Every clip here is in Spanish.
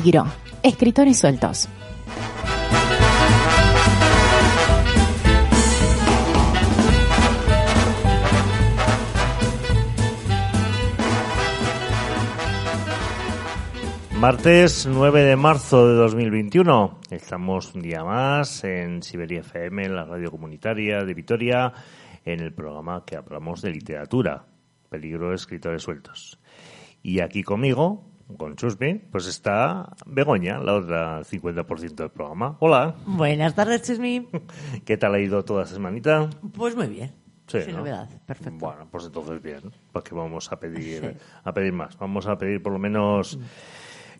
Peligro. Escritores sueltos. Martes 9 de marzo de 2021. Estamos un día más en Siberia FM, en la radio comunitaria de Vitoria, en el programa que hablamos de literatura, Peligro de Escritores Sueltos. Y aquí conmigo, con Chusmi, pues está Begoña, la otra 50% del programa. Hola. Buenas tardes, Chusmi. ¿Qué tal ha ido toda esta semanita? Pues muy bien. Sí, Sin ¿no? novedad. Perfecto. Bueno, pues entonces bien, porque vamos a pedir, a pedir más. Vamos a pedir por lo menos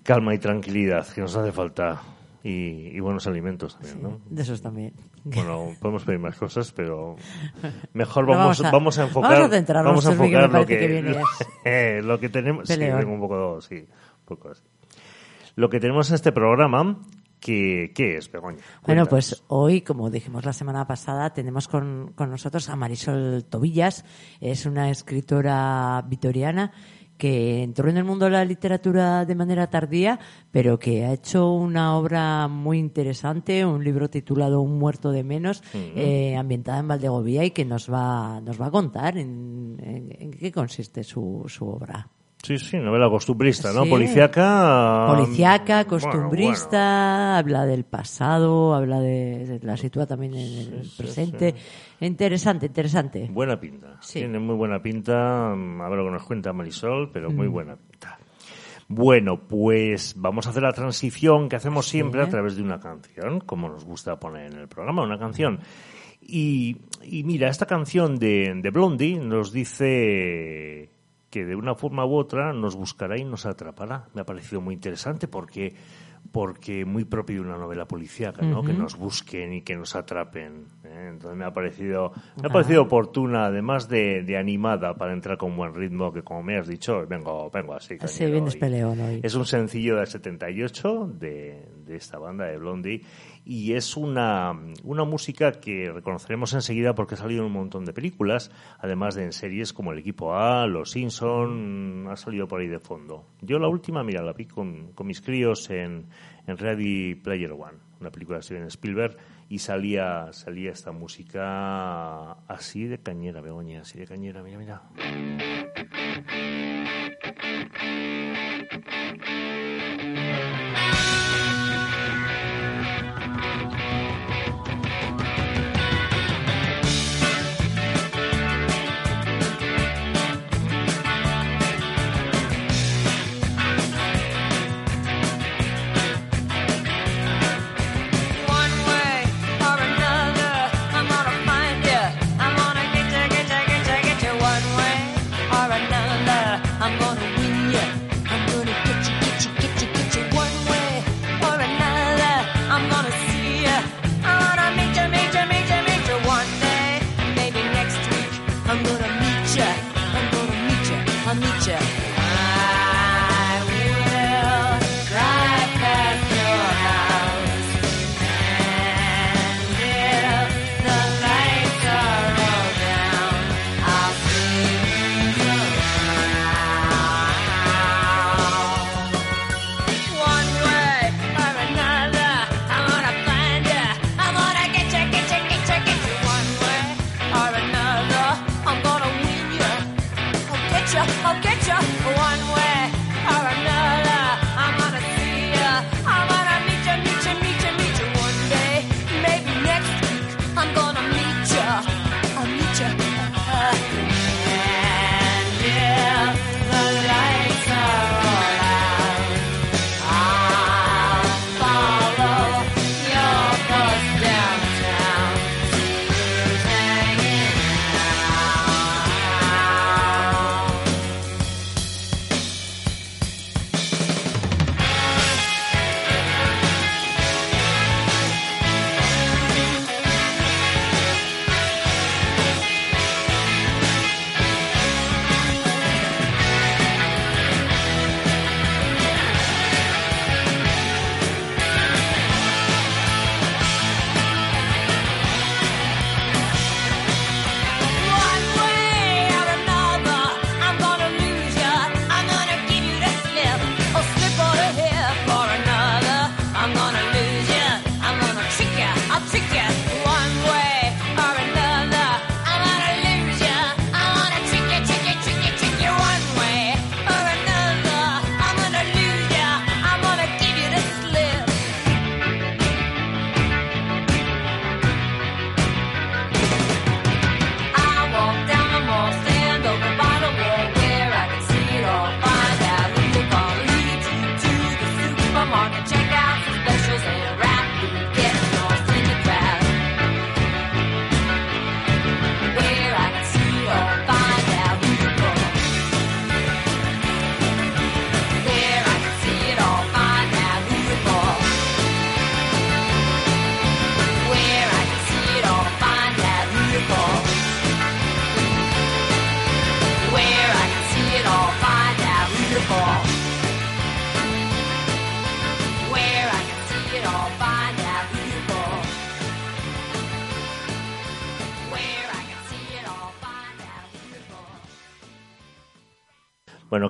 calma y tranquilidad, que nos hace falta. Y, y buenos alimentos también, ¿no? De esos también. Bueno, podemos pedir más cosas, pero mejor No, vamos, vamos a- vamos a enfocar, vamos a centrarnos, vamos a enfocar lo que, eh, lo que tenemos. Sí, un poco, sí, un poco así. Lo que tenemos en este programa, que, ¿qué es, Begoña? Bueno, pues hoy, como dijimos la semana pasada, tenemos con, con nosotros a Marisol Tobillas. Es una escritora vitoriana que entró en el mundo de la literatura de manera tardía, pero que ha hecho una obra muy interesante, un libro titulado Un muerto de menos, eh, ambientada en Valdegovía y que nos va, nos va a contar en, en- en qué consiste su, su obra. Sí, sí, novela costumbrista, ¿no? Sí. Policiaca. Policiaca, bueno, costumbrista, habla del pasado, habla de, la sitúa también en el presente. Interesante, interesante. buena pinta. Sí. Tiene muy buena pinta. A ver lo que nos cuenta Marisol, pero Mm. muy buena pinta. Bueno, pues vamos a hacer la transición que hacemos siempre a través de una canción, como nos gusta poner en el programa, una canción. Y, y mira, esta canción de, de Blondie nos dice que de una forma u otra nos buscará y nos atrapará. Me ha parecido muy interesante porque porque muy propio de una novela policíaca, ¿no? Que nos busquen y que nos atrapen. ¿eh? Entonces me ha parecido me ha parecido oportuna, además de, de animada para entrar con buen ritmo, que como me has dicho, vengo vengo así. Cañero vienes peleón hoy. es un sencillo del 78 de, de esta banda de Blondie y es una, una música que reconoceremos enseguida porque ha salido en un montón de películas, además de en series como El Equipo A, Los Simpson, ha salido por ahí de fondo. Yo la última, mira, la vi con, con mis críos en, en Ready Player One, una película de Steven Spielberg, y salía, salía esta música así de cañera, Begoña, así de cañera, mira, mira.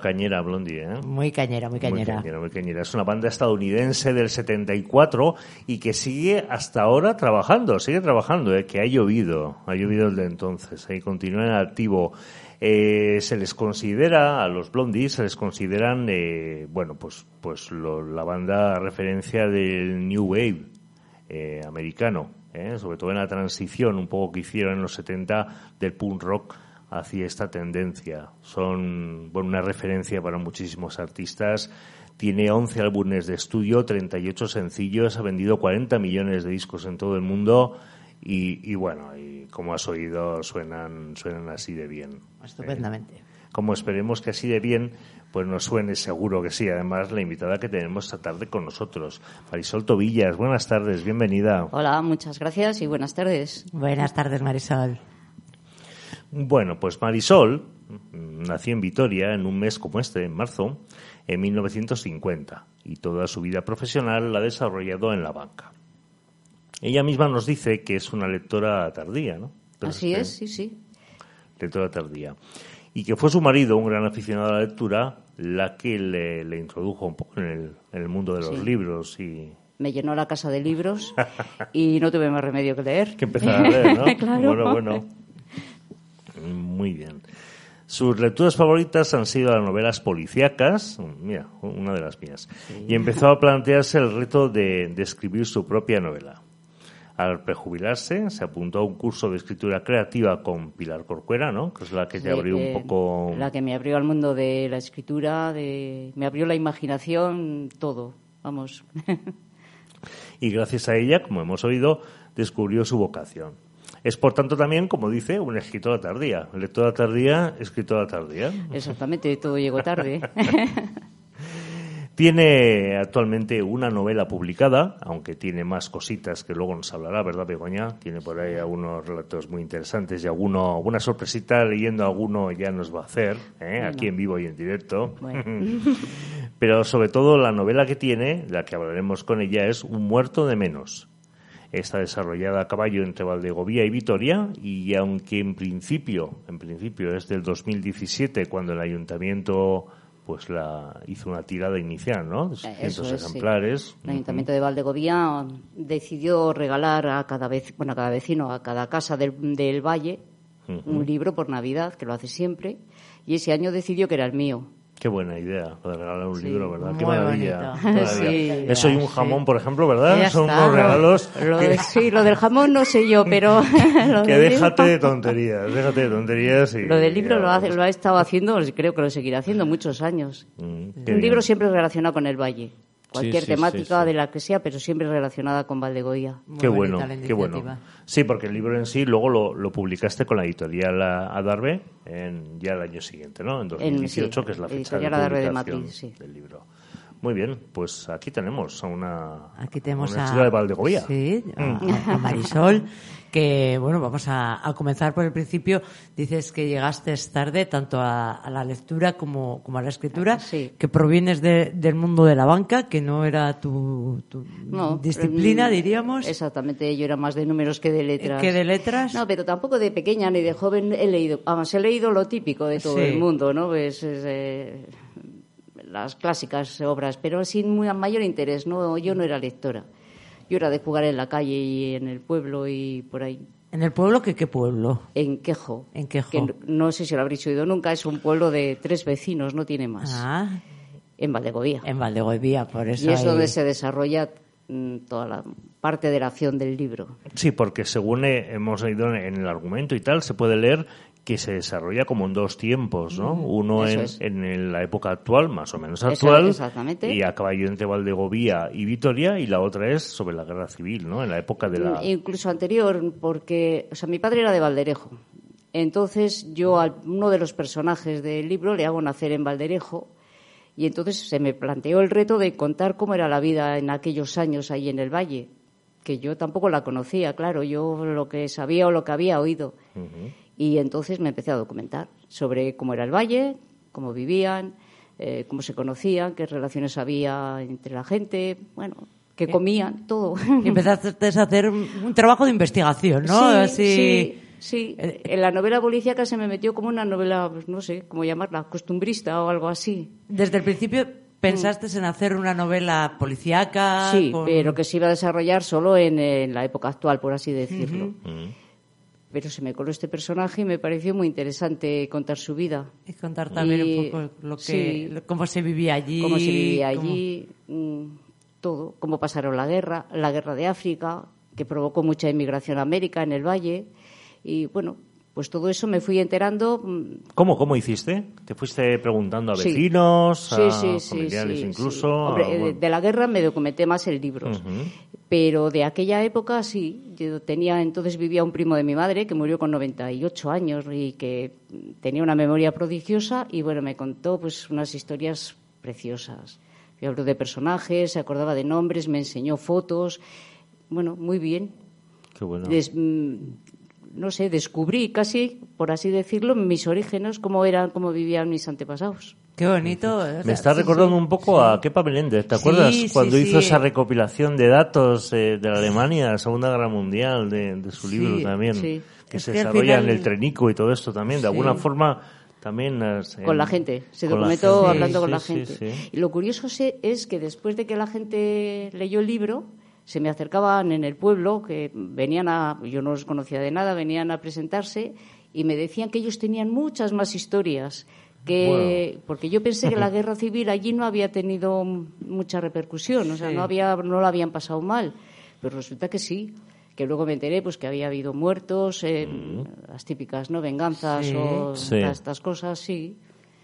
Cañera, Blondie, ¿eh? Muy cañera, muy cañera. Muy cañera, muy cañera. Es una banda estadounidense del 74 y que sigue hasta ahora trabajando, sigue trabajando, ¿eh? que ha llovido, ha llovido desde entonces, ahí continúa en activo. Eh, se les considera, a los Blondies, se les consideran, eh, bueno, pues, pues lo- la banda referencia del New Wave eh, americano, ¿eh? sobre todo en la transición un poco que hicieron en los 70 del punk rock hacia esta tendencia. Son bueno, una referencia para muchísimos artistas. Tiene 11 álbumes de estudio, 38 sencillos, ha vendido 40 millones de discos en todo el mundo y, y bueno, y como has oído, suenan, suenan así de bien. Estupendamente. Como esperemos que así de bien, pues nos suene seguro que sí. Además, la invitada que tenemos esta tarde con nosotros, Marisol Tobillas. Buenas tardes, bienvenida. Hola, muchas gracias y buenas tardes. Buenas tardes, Marisol. Bueno, pues Marisol mm, nació en Vitoria en un mes como este, en marzo, en 1950, y toda su vida profesional la ha desarrollado en la banca. Ella misma nos dice que es una lectora tardía, ¿no? Pero Así es, sí, sí. lectora tardía. Y que fue su marido, un gran aficionado a la lectura, la que le, le introdujo un poco en el, en el mundo de los Sí. libros y Me llenó la casa de libros y no tuve más remedio que leer. que empezar a leer, ¿no? Claro. Bueno, bueno. Muy bien. Sus lecturas favoritas han sido las novelas policíacas, mira, una de las mías, y empezó a plantearse el reto de, de escribir su propia novela. Al prejubilarse, se apuntó a un curso de escritura creativa con Pilar Corcuera, ¿no? Que es la que te Sí, abrió eh, un poco... La que me abrió al mundo de la escritura, de, me abrió la imaginación, todo. Vamos. y gracias a ella, como hemos oído, descubrió su vocación. Es, por tanto, también, como dice, una escritora tardía. Lectora tardía, escritora tardía. Exactamente, todo llegó tarde. Tiene actualmente una novela publicada, aunque tiene más cositas que luego nos hablará, ¿verdad, Begoña? Tiene por ahí algunos relatos muy interesantes y alguno, alguna sorpresita leyendo alguno ya nos va a hacer, ¿eh? aquí en vivo y en directo. Bueno. Pero sobre todo la novela que tiene, la que hablaremos con ella, es Un muerto de menos. Está desarrollada a caballo entre Valdegovía y Vitoria y aunque en principio, en principio es del 2017 cuando el ayuntamiento pues la hizo una tirada inicial, ¿no? De 600 Eso es, sí. ejemplares. El Ayuntamiento de Valdegovía decidió regalar a cada vez, bueno, a cada vecino, a cada casa del, del valle, un libro por Navidad, que lo hace siempre, y ese año decidió que era el mío. Qué buena idea, lo de regalar un Sí, libro, ¿verdad? Qué maravilla. Sí. Eso y un Sí. jamón, por ejemplo, ¿verdad? Son está. unos regalos Lo que, de- sí, lo del jamón no sé yo, pero lo que déjate libro- de tonterías, déjate de tonterías y... Lo del libro lo, hace- lo ha estado haciendo, creo que lo seguirá haciendo muchos años. Mm, Un bien. libro siempre relacionado con el valle. Cualquier sí, sí, temática sí. de la que sea, pero siempre relacionada con Valdegoía. Muy Qué bueno, qué bueno. Sí, porque el libro en sí luego lo, lo publicaste con la editorial A- Adarve en, ya el año siguiente, ¿no? En 2018, sí, que es la fecha de publicación Madrid, sí. del libro. Muy bien, pues aquí tenemos a una, Aquí tenemos una a, de Valdegovía. Sí, a, Mm. a Marisol, que bueno, vamos a, a comenzar por el principio. Dices que llegaste tarde tanto a, a la lectura como, como a la escritura, Sí. que provienes de- del mundo de la banca, que no era tu, tu No, disciplina, mm, diríamos. Exactamente, yo era más de números que de letras. Que de letras. No, pero tampoco de pequeña ni de joven he leído. Vamos, he leído lo típico de todo Sí. el mundo, ¿no? Pues, es, eh, las clásicas obras, pero sin muy, mayor interés. No, yo no era lectora. Yo era de jugar en la calle y en el pueblo y por ahí. ¿En el pueblo? ¿Qué, qué pueblo? En Quejo. En Quejo. Que no, no sé si lo habréis oído nunca, es un pueblo de tres vecinos, no tiene más. Ah, En Valdegovía. en Valdegovía, por eso. y es ahí- donde se desarrolla mm, toda la parte de la acción del libro. Sí, porque según he- hemos leído en el argumento y tal, se puede leer que se desarrolla como en dos tiempos, ¿no? Uno en, es. en la época actual, más o menos Eso, actual, exactamente. y a caballo entre Valdegovía y Vitoria, y la otra es sobre la guerra civil, ¿no? En la época de la... Incluso anterior, porque, o sea, mi padre era de Valderejo. Entonces yo a uno de los personajes del libro le hago nacer en Valderejo y entonces se me planteó el reto de contar cómo era la vida en aquellos años ahí en el valle, que yo tampoco la conocía, claro, yo lo que sabía o lo que había oído. Y entonces me empecé a documentar sobre cómo era el valle, cómo vivían, eh, cómo se conocían, qué relaciones había entre la gente, bueno, qué comían, todo. Y empezaste a hacer un trabajo de investigación, ¿no? Sí, Así, sí. Sí, Eh, en la novela policíaca se me metió como una novela, pues, no sé cómo llamarla, costumbrista o algo así. Desde el principio pensaste en hacer una novela policíaca. Sí, con- pero que se iba a desarrollar solo en, en la época actual, por así decirlo. Pero se me coló este personaje y me pareció muy interesante contar su vida. Y contar también Y- un poco lo que, sí. cómo se vivía allí. cómo se vivía allí, mm, todo, cómo pasaron la guerra, la guerra de África, que provocó mucha inmigración a América en el Valle. Y bueno, pues todo eso me fui enterando. mm, ¿Cómo, ¿Cómo hiciste? ¿Te fuiste preguntando a Sí. vecinos, Sí, a sí, sí, familiares sí, incluso? sí. a- Hombre, bueno. de la guerra me documenté más en libros. Ujú. Pero de aquella época sí, yo tenía entonces vivía un primo de mi madre que murió con 98 años y que tenía una memoria prodigiosa y bueno, me contó pues unas historias preciosas. Me habló de personajes, se acordaba de nombres, me enseñó fotos. Bueno, muy bien. Qué bueno. Mm, no sé, descubrí casi, por así decirlo, mis orígenes, cómo eran, cómo vivían mis antepasados. Qué bonito. o sea, Me está sí, recordando sí. un poco a Kepa Meléndez. ¿Te acuerdas sí, cuando sí. hizo esa recopilación de datos eh, de la Alemania, de la Segunda Guerra Mundial, de, de su Sí, libro también, sí. que Es se que desarrolla final- en el Trenico y todo esto también? De Sí. alguna forma también... eh, en- con la gente, se documentó gente. hablando Sí, con la gente. sí. Y lo curioso se- es que después de que la gente leyó el libro, se me acercaban en el pueblo, que venían a, yo no los conocía de nada, venían a presentarse y me decían que ellos tenían muchas más historias. Que, porque yo pensé que la guerra civil allí no había tenido mucha repercusión, o sea, Sí. no había, no lo habían pasado mal, pero resulta que sí, que luego me enteré pues que había habido muertos, eh, las típicas no venganzas Sí. o Sí. estas cosas, sí.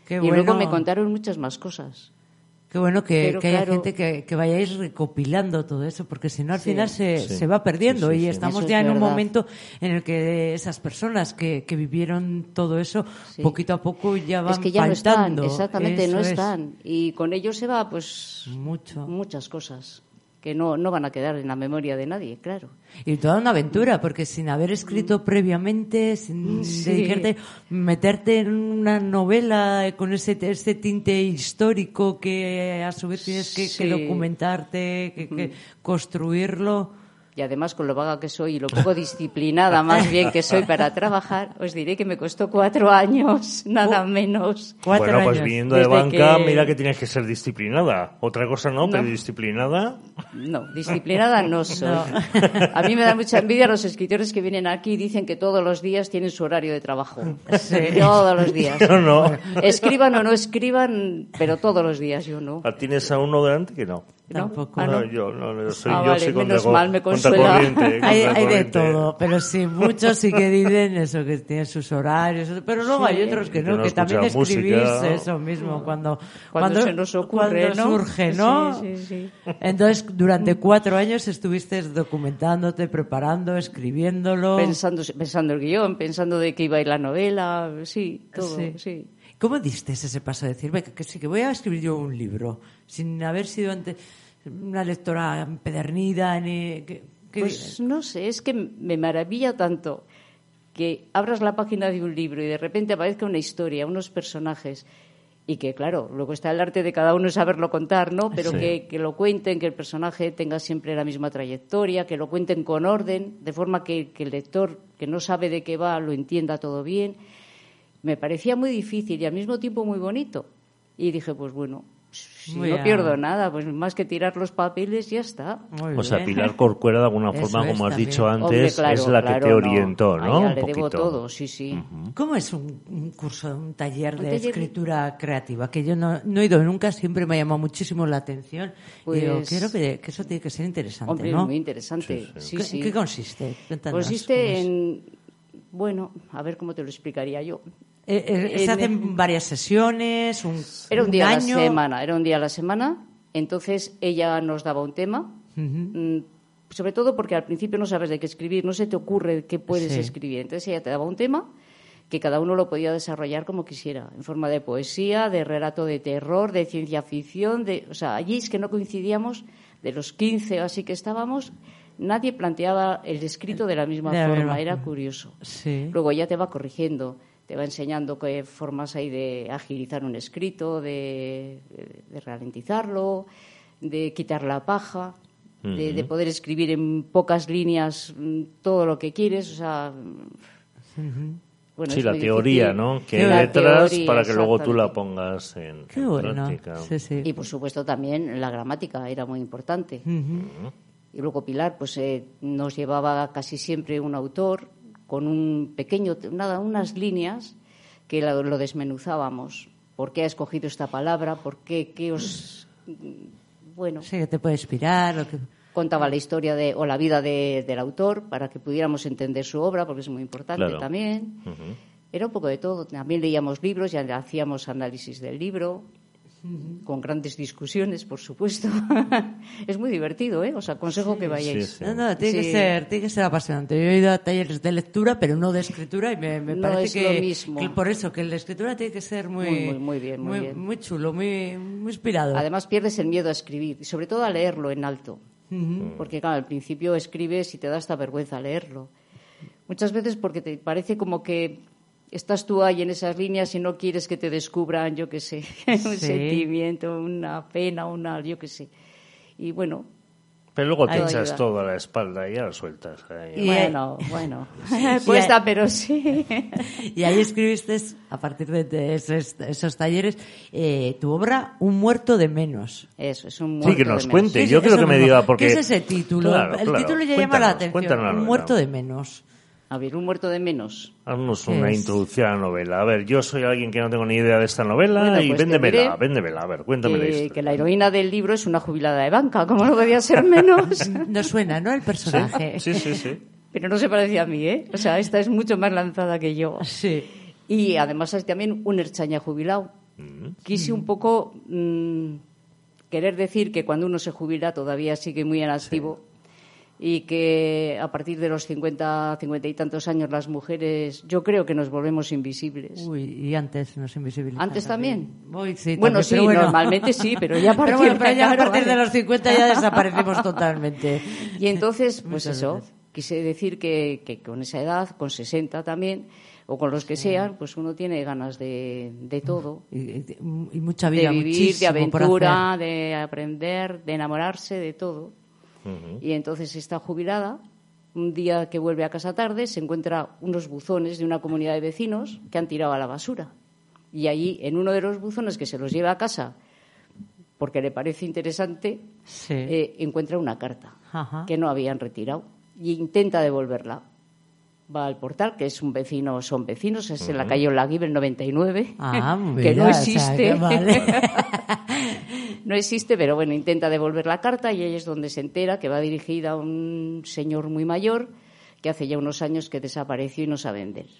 Qué y bueno. luego me contaron muchas más cosas. Qué bueno que, haya gente que, que vayáis recopilando todo eso, porque si no al Sí. final se, Sí. se va perdiendo Sí, sí, y sí. estamos ya es en un momento en el que esas personas que, que vivieron todo eso, Sí. poquito a poco ya van Es que ya faltando. no están, exactamente, no es. están. Y con ello se va, pues, Mucho. muchas cosas que no, no van a quedar en la memoria de nadie, claro. Y toda una aventura, porque sin haber escrito previamente, sin Mm. Sí. dedicarte, meterte en una novela con ese, ese tinte histórico que a su vez tienes que, documentarte, que, que construirlo. Y además, con lo vaga que soy y lo poco disciplinada más bien que soy para trabajar, os diré que me costó cuatro años, nada menos. Cuatro bueno, pues años. viniendo de banca, que- mira que tienes que ser disciplinada. Otra cosa no, pero disciplinada. No, disciplinada no soy. No. A mí me da mucha envidia los escritores que vienen aquí y dicen que todos los días tienen su horario de trabajo. Todos los días. No, no. Escriban o no escriban, pero todos los días yo no. ¿Tienes a uno delante que no? ¿No? Ah, No, no. yo, no, yo soy, Ah, yo vale, soy menos contra- mal, me consuela. Hay, hay de todo, pero sí, muchos sí que dicen eso, que tienen sus horarios, pero luego Sí. hay otros que Que no, que también escribís música. eso mismo, cuando, Cuando se nos ocurre, cuando ¿no? surge, ¿no? Sí, sí, sí. Entonces, durante cuatro años estuviste documentándote, preparando, escribiéndolo. Pensando, pensando el guion, pensando de qué iba a ir la novela, sí, todo, Sí. ¿Cómo diste ese paso de decir, venga, que sí, que voy a escribir yo un libro, sin haber sido antes una lectora empedernida, ni... que- que- Pues no sé, es que me maravilla tanto que abras la página de un libro y de repente aparezca una historia, unos personajes, y que, claro, luego está el arte de cada uno saberlo contar, ¿no? Pero Sí. que, que lo cuenten, que el personaje tenga siempre la misma trayectoria, que lo cuenten con orden, de forma que, que el lector que no sabe de qué va lo entienda todo bien. Me parecía muy difícil y al mismo tiempo muy bonito. Y dije, pues bueno, si Muy no bien. pierdo nada, pues más que tirar los papeles, ya está. Muy O sea, bien. Pilar Corcuera, de alguna Eso forma, como has también. dicho antes, Hombre, claro, es la que claro, te orientó, A ¿no? ella Un le debo poquito. todo, sí, sí. ¿Cómo es un, un curso, un taller Un de taller- escritura creativa? Que yo no, no he ido nunca, siempre me ha llamado muchísimo la atención. y digo, Pues- quiero que, que eso tiene que ser interesante, Hombre, ¿no? muy interesante. Sí, ¿Qué, sí. qué consiste? Cuéntanos, Consiste en, bueno, a ver cómo te lo explicaría yo. Eh, eh, ¿Se en- hacen varias sesiones? ¿Un, Era un día a la año? semana, era un día a la semana. Entonces ella nos daba un tema, mm, sobre todo porque al principio no sabes de qué escribir, no se te ocurre qué puedes Sí. escribir. Entonces ella te daba un tema que cada uno lo podía desarrollar como quisiera, en forma de poesía, de relato de terror, de ciencia ficción, de, o sea, allí es que no coincidíamos, de los 15 o así que estábamos, nadie planteaba el escrito de la misma De forma, era curioso. Sí. Luego ya te va corrigiendo, te va enseñando qué formas hay de agilizar un escrito, de, de ralentizarlo, de quitar la paja, de, de poder escribir en pocas líneas mm, todo lo que quieres. O sea, Bueno, sí, la teoría, difícil. ¿no? Que hay para que luego tú la pongas en, Qué en bueno. práctica. Sí, sí. Y por supuesto también la gramática era muy importante. Y luego Pilar pues eh, nos llevaba casi siempre un autor con un pequeño, nada, unas líneas que lo, lo desmenuzábamos. ¿Por qué ha escogido esta palabra? ¿Por qué? ¿Qué os...? Bueno, Sí, que te puede inspirar. o que- contaba la historia de, o la vida de- del autor para que pudiéramos entender su obra, porque es muy importante Claro. también. Era un poco de todo. También leíamos libros y hacíamos análisis del libro, con grandes discusiones, por supuesto. es muy divertido, ¿eh? Os aconsejo que vayáis. sí. No, no, tiene, que Sí. ser, tiene que ser apasionante. Yo he ido a talleres de lectura, pero no de escritura, y me, me No parece es que, lo mismo. que por eso, que el de escritura tiene que ser muy, Muy, muy, muy bien, muy muy, bien. muy chulo, muy, muy inspirado. Además, pierdes el miedo a escribir, y sobre todo a leerlo en alto. Porque, claro, al principio escribes y te da esta vergüenza leerlo. Muchas veces porque te parece como que estás tú ahí en esas líneas y no quieres que te descubran, yo qué sé, un Sí. sentimiento, una pena, una, yo qué sé. Y bueno, Pero luego te echas ayuda. todo a la espalda y ya lo sueltas. ahí. Y- bueno, bueno, Sí. cuesta, pero sí. Y ahí escribiste, a partir de, de esos, esos talleres, eh, tu obra Un muerto de menos. Eso, es un Sí, que muerto nos de menos. cuente. ¿Qué es Yo quiero eso que me diga porque... ¿Qué es ese título? Claro, el claro. título ya llama la atención. Un muerto de menos. A ver, un muerto de menos. Haznos ¿Qué una es? introducción a la novela. A ver, yo soy alguien que no tengo ni idea de esta novela Bueno, y pues véndemela, diré véndemela. A ver, cuéntame la Que, la heroína del libro es una jubilada de banca, como no podía ser menos. No suena, ¿no? El personaje. Sí, sí, sí. Pero no se parece a mí, ¿eh? O sea, esta es mucho más lanzada que yo. Sí. Y además es también un erchaña jubilado. Quise un poco mm, querer decir que cuando uno se jubila todavía sigue muy en activo y que a partir de los 50, 50 y tantos años las mujeres, yo creo que nos volvemos invisibles. Uy, y antes nos invisibilizan. ¿Antes también? Uy, sí, Bueno, también, sí, bueno. normalmente sí, pero ya a partir, Pero bueno, pero ya a partir de los 50 ya desaparecemos totalmente. Y entonces, pues Muchas eso, veces. quise decir que, que con esa edad, con 60 también, o con los que sean, pues uno tiene ganas de, de todo. Y, y- mucha vida, de vivir, de aventura, de aprender, de enamorarse, de todo. Y entonces está jubilada. Un día que vuelve a casa tarde se encuentra unos buzones de una comunidad de vecinos que han tirado a la basura. Y allí, en uno de los buzones que se los lleva a casa porque le parece interesante, Sí. eh, encuentra una carta Ajá. que no habían retirado y intenta devolverla. Va al portal, que es un vecino, son vecinos, es en la calle Olaguibel 99, Ah, que mira, no o sea, existe. que vale. no existe, pero bueno, intenta devolver la carta y ahí es donde se entera que va dirigida a un señor muy mayor que hace ya unos años que desapareció y no saben de él.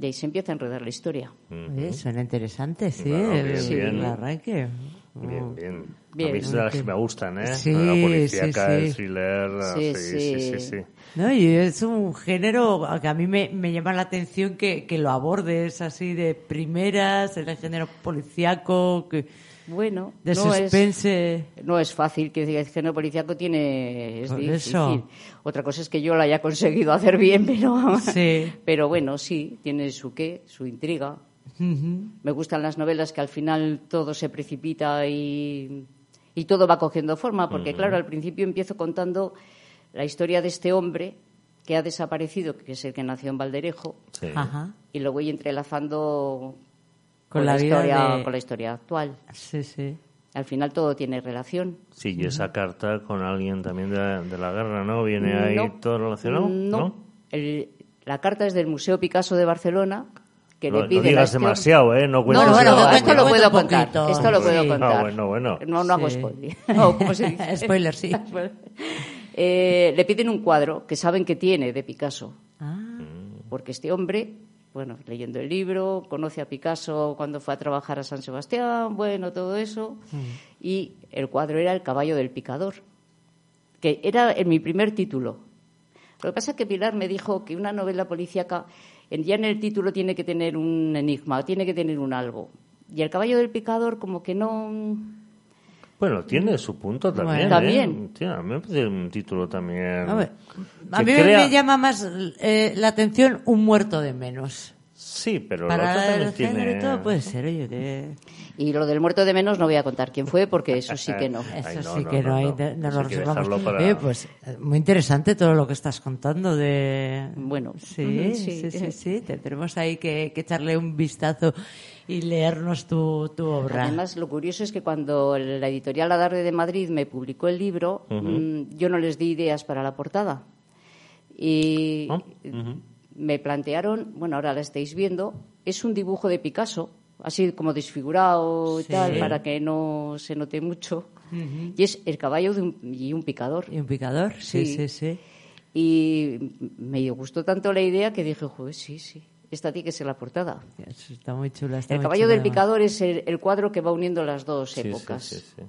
Y ahí se empieza a enredar la historia. Oye, suena interesante, sí, Bueno, bien, bien. el arranque. Bien, bien. Bien. A mí es de las que me gustan, ¿eh? Sí, la policíaca, sí, el thriller, Sí, sí, sí, sí, sí. sí. No, y es un género que a mí me, me llama la atención que, que lo abordes así de primeras, el género policíaco, que, Bueno, de no es, no es fácil, que el género policíaco tiene, es Por difícil. eso. Otra cosa es que yo lo haya conseguido hacer bien, pero, Sí. pero bueno, sí, tiene su qué, su intriga. Me gustan las novelas que al final todo se precipita y, y todo va cogiendo forma, porque claro, al principio empiezo contando la historia de este hombre que ha desaparecido, que es el que nació en Valderejo, Sí. Y lo voy entrelazando Con con, la la, vida historia, de- con la historia actual. Sí, sí. Al final todo tiene relación. Sí, y esa carta con alguien también de la, de la guerra, ¿no? ¿Viene ahí No. todo relacionado? No. El- la carta es del Museo Picasso de Barcelona, que No, le pide no digas la- demasiado, ¿eh? No No, cuentes no, bueno, no, esto lo puedo contar. poquito. Esto lo puedo Sí. contar. Ah, bueno, bueno. No, no hago Sí. spoiler. O, ¿cómo se dice? Spoiler, sí. Eh, le piden un cuadro que saben que tiene de Picasso, Ah, porque este hombre, bueno, leyendo el libro, conoce a Picasso cuando fue a trabajar a San Sebastián, bueno, todo eso, y el cuadro era El caballo del picador, que era en mi primer título. Lo que pasa es que Pilar me dijo que una novela policíaca, ya en el título tiene que tener un enigma, tiene que tener un algo. Y el caballo del picador como que no... Bueno, tiene su punto también. Bueno. ¿eh? También. Tiene- a mí me parece un título también. a ver, a mí crea- me llama más eh, la atención un muerto de menos. Sí, pero Para el también género tiene... y todo puede ser, oye, que... Y lo del muerto de menos no voy a contar quién fue porque eso sí que no. Eso no, sí no, que no, no, lo dejarlo para- pues eh, muy interesante todo lo que estás contando de... Bueno, Sí, sí, sí. sí, sí, Tendremos ahí que, que echarle un vistazo y leernos tu, tu obra. Además, lo curioso es que cuando la editorial Adarve de Madrid me publicó el libro, mm, yo no les di ideas para la portada. Y Ah, me plantearon, bueno, ahora la estáis viendo, es un dibujo de Picasso, así como desfigurado y Sí. tal, para que no se note mucho. Y es el caballo de un, y un picador. ¿Y un picador? Sí, sí, Sí. sí. Y me gustó tanto la idea que dije, joder, sí, sí, esta tiene que ser la portada. Eso Está muy chula. Está El muy caballo chula, del picador es el, el cuadro que va uniendo las dos Sí, sí, épocas. sí, sí.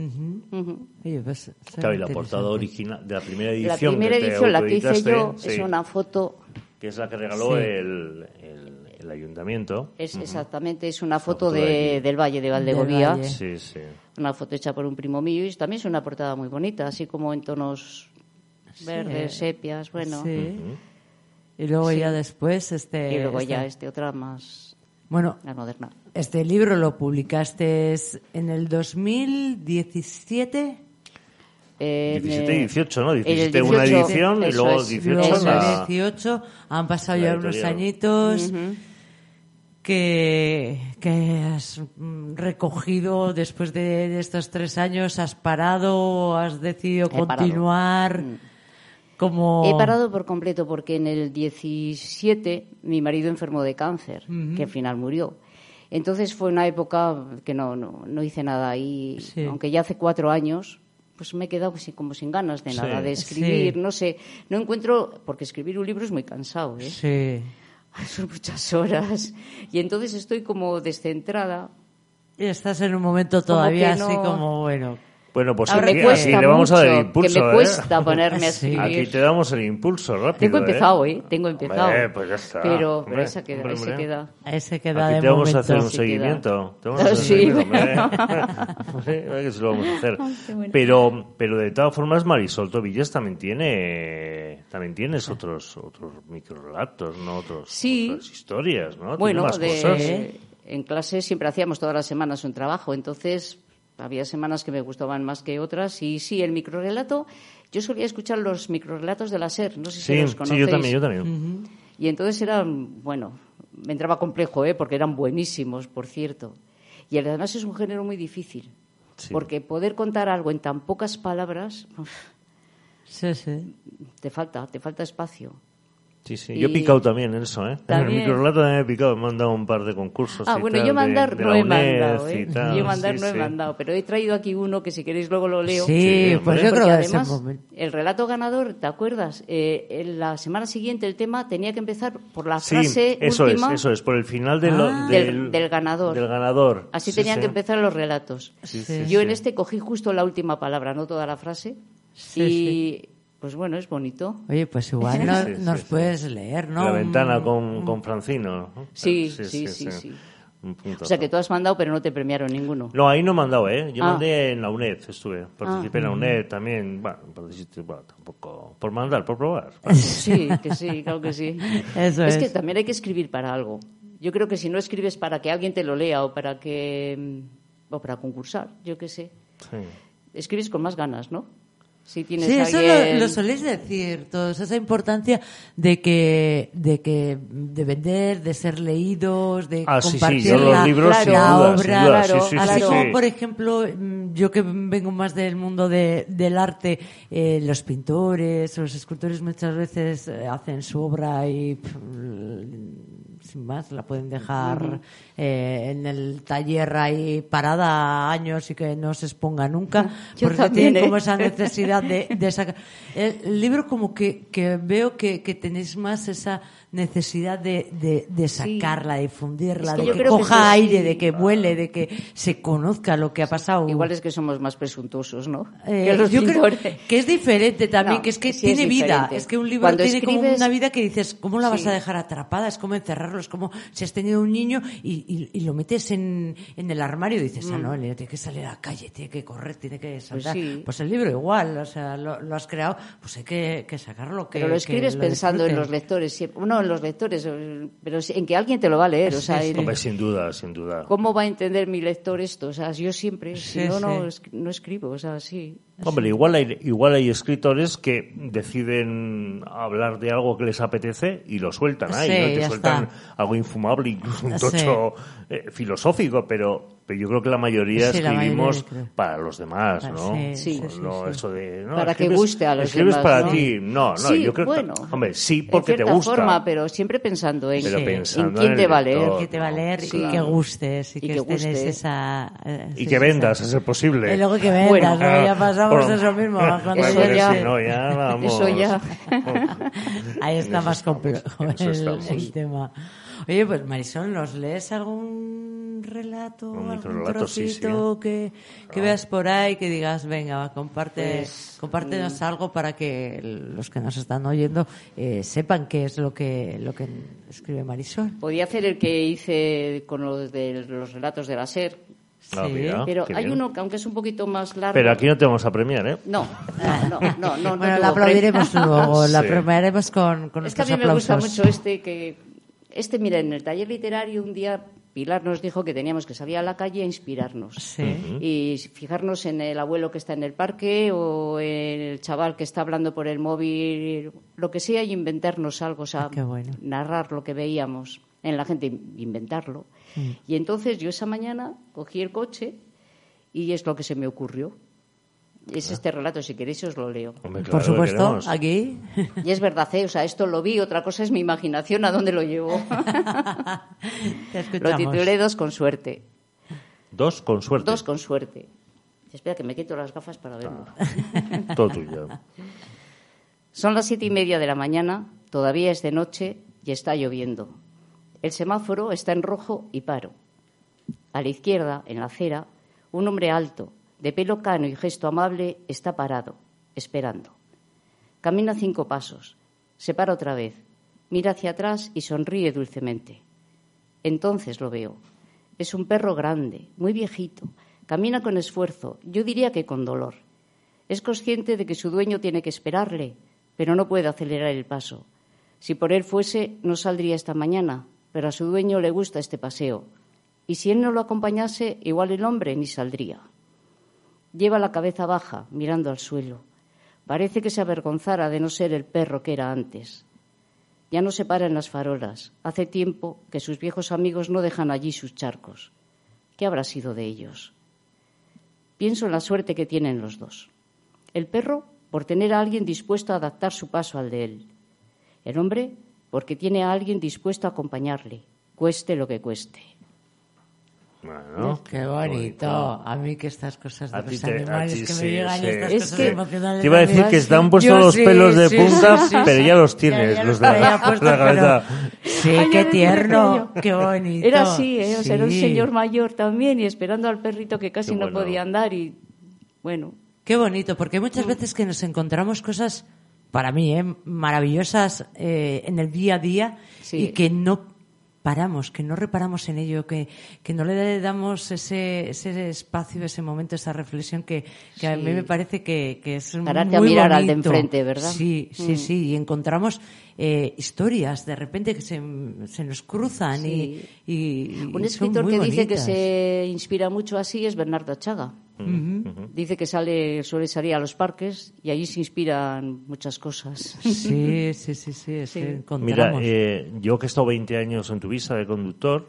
Ujú. Ujú. Oye, pues, suena Claro, y la portada original de la primera La edición primera que edición, la que hice yo, sí, es una foto, que es la que regaló Sí. el, el, el ayuntamiento. es exactamente, es una foto, foto de de- del Valle de Valdegovía. Sí, sí. una foto hecha por un primo mío y también es una portada muy bonita, así como en tonos verdes, sepias, bueno. Y luego Sí. ya después, este... Y luego este- ya este otra más, Bueno, más moderna. este libro lo publicaste en el 2017. Eh, 17 y me- 18, ¿no? en el 17 una 18, edición y luego es. 18 Luego Eso la... es. 18, han pasado la ya unos editorial. añitos Ujú. que, que has recogido después de, de estos tres años, has parado, has decidido He parado. continuar. Mm. Como... He parado por completo porque en el 17 mi marido enfermó de cáncer, que al final murió. Entonces fue una época que no, no, no hice nada y Sí. aunque ya hace cuatro años, pues me he quedado así como sin ganas de Sí. nada, de escribir, Sí. no sé, no encuentro, porque escribir un libro es muy cansado, ¿eh? Son muchas horas y entonces estoy como descentrada. Y estás en un momento Como todavía así como, bueno, Bueno, pues Que aquí, me aquí le vamos a dar mucho, impulso, que me ¿eh? cuesta ponerme a escribir. Aquí te damos el impulso rápido, Tengo ¿eh? empezado, ¿eh? Tengo empezado. Hombre, pues ya está. Pero, Hombre, pero esa queda, hombre, ahí se hombre. queda. ahí se queda Aquí de te vamos momento. a hacer un seguimiento. Te vamos a hacer un Sí, seguimiento. Sí, que se lo vamos a hacer. bueno. Pero, pero de todas formas, Marisol Tobillas también tiene, también tienes otros, otros microrelatos, ¿no? Otros, Sí. otras historias, ¿no? Bueno, más de- cosas. en clase siempre hacíamos todas las semanas un trabajo, entonces había semanas que me gustaban más que otras y sí, el microrelato, yo solía escuchar los microrelatos de la SER, no sé si Sí, los sí, conocéis. yo también, yo también. Y entonces eran, bueno, me entraba complejo, ¿eh? porque eran buenísimos, por cierto. Y además es un género muy difícil, Sí. porque poder contar algo en tan pocas palabras, Sí, sí. te falta, te falta espacio. Sí, sí. Yo he picado también en eso, ¿eh? También. En el microrelato también he picado. Me han dado un par de concursos Ah, y bueno, tal, yo mandar de no he mandado, ¿eh? Yo mandar Sí, no he mandado, pero he traído aquí uno que si queréis luego lo leo. Sí, Sí, pues yo creo que además, momento. el relato ganador, ¿te acuerdas? Eh, en la semana siguiente el tema tenía que empezar por la Sí, frase eso última. es, eso es, por el final de lo- Ah. Del- del ganador. Del ganador. Así Sí, tenían sí. que empezar los relatos. Sí, Sí. sí, Yo sí. en este cogí justo la última palabra, no toda la frase. Sí, y pues bueno, es bonito. Oye, pues igual no- Sí, sí, nos sí. puedes leer, ¿no? La ventana con, con Francino. ¿no? Sí, sí, sí, sí. O sea que tú has mandado, pero no te premiaron ninguno. No, ahí no he mandado, ¿eh? Yo Ah. mandé en la UNED, estuve. Participé en la UNED también. Bueno, participé, bueno, tampoco. Por mandar, por probar. Sí, que sí, claro que sí. Eso es es. que también hay que escribir para algo. Yo creo que si no escribes para que alguien te lo lea o para que mm, o para concursar, yo qué sé, Sí. escribes con más ganas, ¿no? Si tienes Sí, eso alguien... lo, lo soléis decir todos, esa importancia de que, de que, de vender, de ser leídos, de Ah, sí, sí, compartir yo los la, libros, la duda, obra. duda, sí, claro, sí, Así sí, como, sí. por ejemplo, mm, yo que vengo más del mundo de- del arte, eh, los pintores, los escultores muchas veces eh, hacen su obra y pff, sin más la pueden dejar eh, en el taller ahí parada años y que no se exponga nunca, Yo porque también, tienen ¿eh? como esa necesidad de, de sacar. El libro como que, que veo que, que tenéis más esa necesidad de, de, de Sí. sacarla, de Es que de que coja sí. aire, de que vuele, de que se conozca lo que ha pasado. Igual es que somos más presuntuosos, ¿no? Eh, que los yo creo que es diferente también, No, que es que sí es tiene vida. Es que un libro Cuando tiene como escribes- una vida que dices, ¿cómo la vas a dejar atrapada? Es como encerrarlo Es como si has tenido un niño y, y- y lo metes en, en el armario y dices, ah, no, el niño tiene que salir a la calle, tiene que correr, tiene que saltar. Pues, el libro igual, o sea, lo, lo has creado, pues hay que, que sacarlo. Que, Pero lo escribes lo pensando en los lectores, siempre- no en los lectores, pero en que alguien te lo va a leer. O sea, Sí, sí. Hombre, sin duda, sin duda. ¿cómo va a entender mi lector esto? O sea, yo siempre, Sí, si no, no, no escribo, o sea, sí. Hombre, igual hay, igual hay escritores que deciden hablar de algo que les apetece y lo sueltan ahí, Sí, ¿no? Te ya sueltan está. algo infumable, incluso un Sí. tocho eh, filosófico, pero, pero yo creo que la mayoría Sí, la escribimos mayoría, creo. para los demás, Para- ¿no? sí, sí, No, sí, sí. eso de... no, Para que escribes- guste a los escribes demás, para ¿no? ti. No, no, Sí, yo creo bueno, que... Hombre, sí, porque te cierta gusta. forma, pero siempre pensando en, Pero Sí. pensando en quién en te va a leer. que te va a leer Sí. y que gustes y, Y que, que guste. esa eh, Y sí, que sí, vendas, esa- a ser posible. Y luego que vendas, Bueno. ¿no? ya pasamos Por- eso mismo. cuando Eso Porque ya- si no, ya vamos. Eso ya. Ahí está más complejo el, el tema. Oye, pues Marisol, ¿nos lees algún relato, Un algún microrelato, sí, sí. trocito que, que veas por ahí, que digas, venga, va, comparte, Pues, compártenos algo para que los que nos están oyendo eh, sepan qué es lo que, lo que escribe Marisol? Podía hacer el que hice con los de los relatos de la SER, Ah, Sí. mira, pero qué hay bien. uno que aunque es un poquito más largo. Pero aquí no te vamos a premiar, ¿eh? No, no, no, no, no. bueno, no la aplaudiremos premio. luego, la Sí. premiaremos con, con Es que a mí me gusta mucho este que este mira en el taller literario un día Pilar nos dijo que teníamos que salir a la calle a inspirarnos Sí. y fijarnos en el abuelo que está en el parque o en el chaval que está hablando por el móvil lo que sea y inventarnos algo o sea Ah, qué bueno. narrar lo que veíamos en la gente inventarlo Mm. y entonces yo esa mañana cogí el coche y es lo que se me ocurrió es este relato si queréis os lo leo Hombre, Por supuesto, aquí. y es verdad, ¿eh? o sea, esto lo vi, otra cosa es mi imaginación, ¿a dónde lo llevo? Te lo titulé Dos con suerte. Dos con suerte. Dos con suerte. Espera que me quito las gafas para verlo. Todo tuyo. Son las siete y media de la mañana, todavía es de noche y está lloviendo. El semáforo está en rojo y paro. A la izquierda, en la acera, un hombre alto, de pelo cano y gesto amable, está parado, esperando. Camina cinco pasos, se para otra vez, mira hacia atrás y sonríe dulcemente. Entonces lo veo. Es un perro grande, muy viejito. Camina con esfuerzo, yo diría que con dolor. Es consciente de que su dueño tiene que esperarle, pero no puede acelerar el paso. Si por él fuese, no saldría esta mañana, pero a su dueño le gusta este paseo. Y si él no lo acompañase, igual el hombre ni saldría. Lleva la cabeza baja, mirando al suelo. Parece que se avergonzara de no ser el perro que era antes. Ya no se para en las farolas. Hace tiempo que sus viejos amigos no dejan allí sus charcos. ¿Qué habrá sido de ellos? Pienso en la suerte que tienen los dos. El perro por tener a alguien dispuesto a adaptar su paso al de él. El hombre porque tiene a alguien dispuesto a acompañarle, cueste lo que cueste. Bueno, Qué bonito. A mí que estas cosas de A los te- animales que sí, me llegan sí. estas Es cosas que emocionales. Te iba a decir que están puestos los sí, pelos de punta, sí, sí, pero sí. ya los tienes, Ya, los los de la- cabeza. pero- Sí, Ay, qué tierno, qué bonito. Era así, ¿eh? O sea, era un señor mayor también y esperando al perrito que casi no podía andar y bueno, Qué bonito, porque hay muchas veces que nos encontramos cosas, para mí, ¿eh? maravillosas eh, en el día a día Sí. y que no paramos, que no reparamos en ello, que, que no le damos ese, ese espacio, ese momento, esa reflexión que, que a mí me parece que, que es Pararte a muy mirar al de enfrente, ¿verdad? Sí, sí, Mm. sí, y encontramos eh, historias de repente que se, se nos cruzan Sí. y, un son escritor muy que dice que se inspira mucho así es Bernardo Chaga. Dice que sale, suele salir a los parques y allí se inspiran muchas cosas. Sí, sí, sí, sí, es Sí. que Mira, eh, yo que he estado 20 años en tu visa de conductor,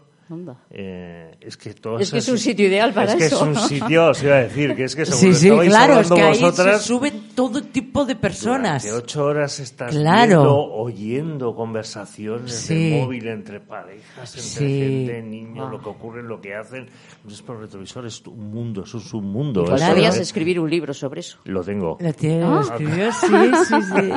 eh, es que todas Es que es un sitio ideal para es que eso. es un sitio, os iba a decir, que es que según Sí, sí, claro, es que ahí vosotras, se sube todo tipo de personas. Durante ocho horas estás Claro. viendo, oyendo conversaciones Sí. de móvil entre parejas, entre Sí. gente, niños, lo que ocurre, lo que hacen. Entonces, por el retrovisor es un mundo, eso es un mundo. Pues eso, podrías escribir un libro sobre eso. Lo tengo. Lo Ah. lo escribió, sí, sí, sí.